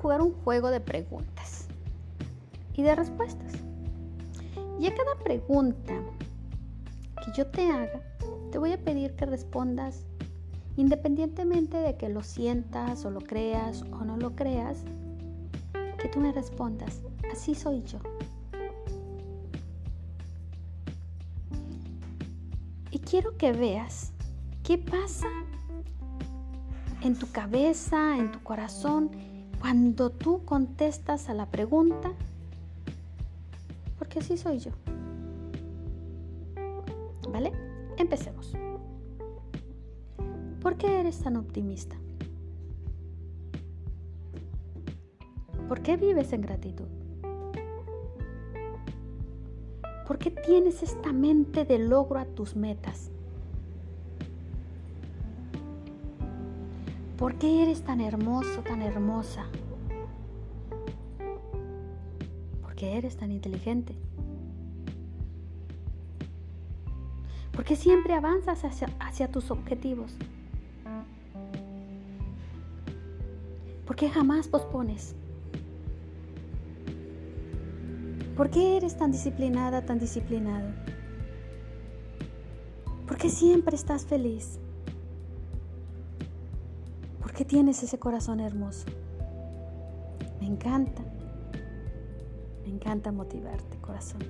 jugar un juego de preguntas y de respuestas. Y a cada pregunta que yo te haga, te voy a pedir que respondas independientemente de que lo sientas o lo creas o no lo creas, que tú me respondas, así soy yo. Y quiero que veas qué pasa en tu cabeza, en tu corazón, cuando tú contestas a la pregunta, porque así soy yo. ¿Vale? Empecemos. ¿Por qué eres tan optimista? ¿Por qué vives en gratitud? ¿Por qué tienes esta mente de logro a tus metas? ¿Por qué eres tan hermoso, tan hermosa? ¿Por qué eres tan inteligente? ¿Por qué siempre avanzas hacia, hacia tus objetivos? ¿Por qué jamás pospones? ¿Por qué eres tan disciplinada, tan disciplinado? ¿Por qué siempre estás feliz? ¿Por qué tienes ese corazón hermoso? Me encanta, me encanta motivarte, corazón.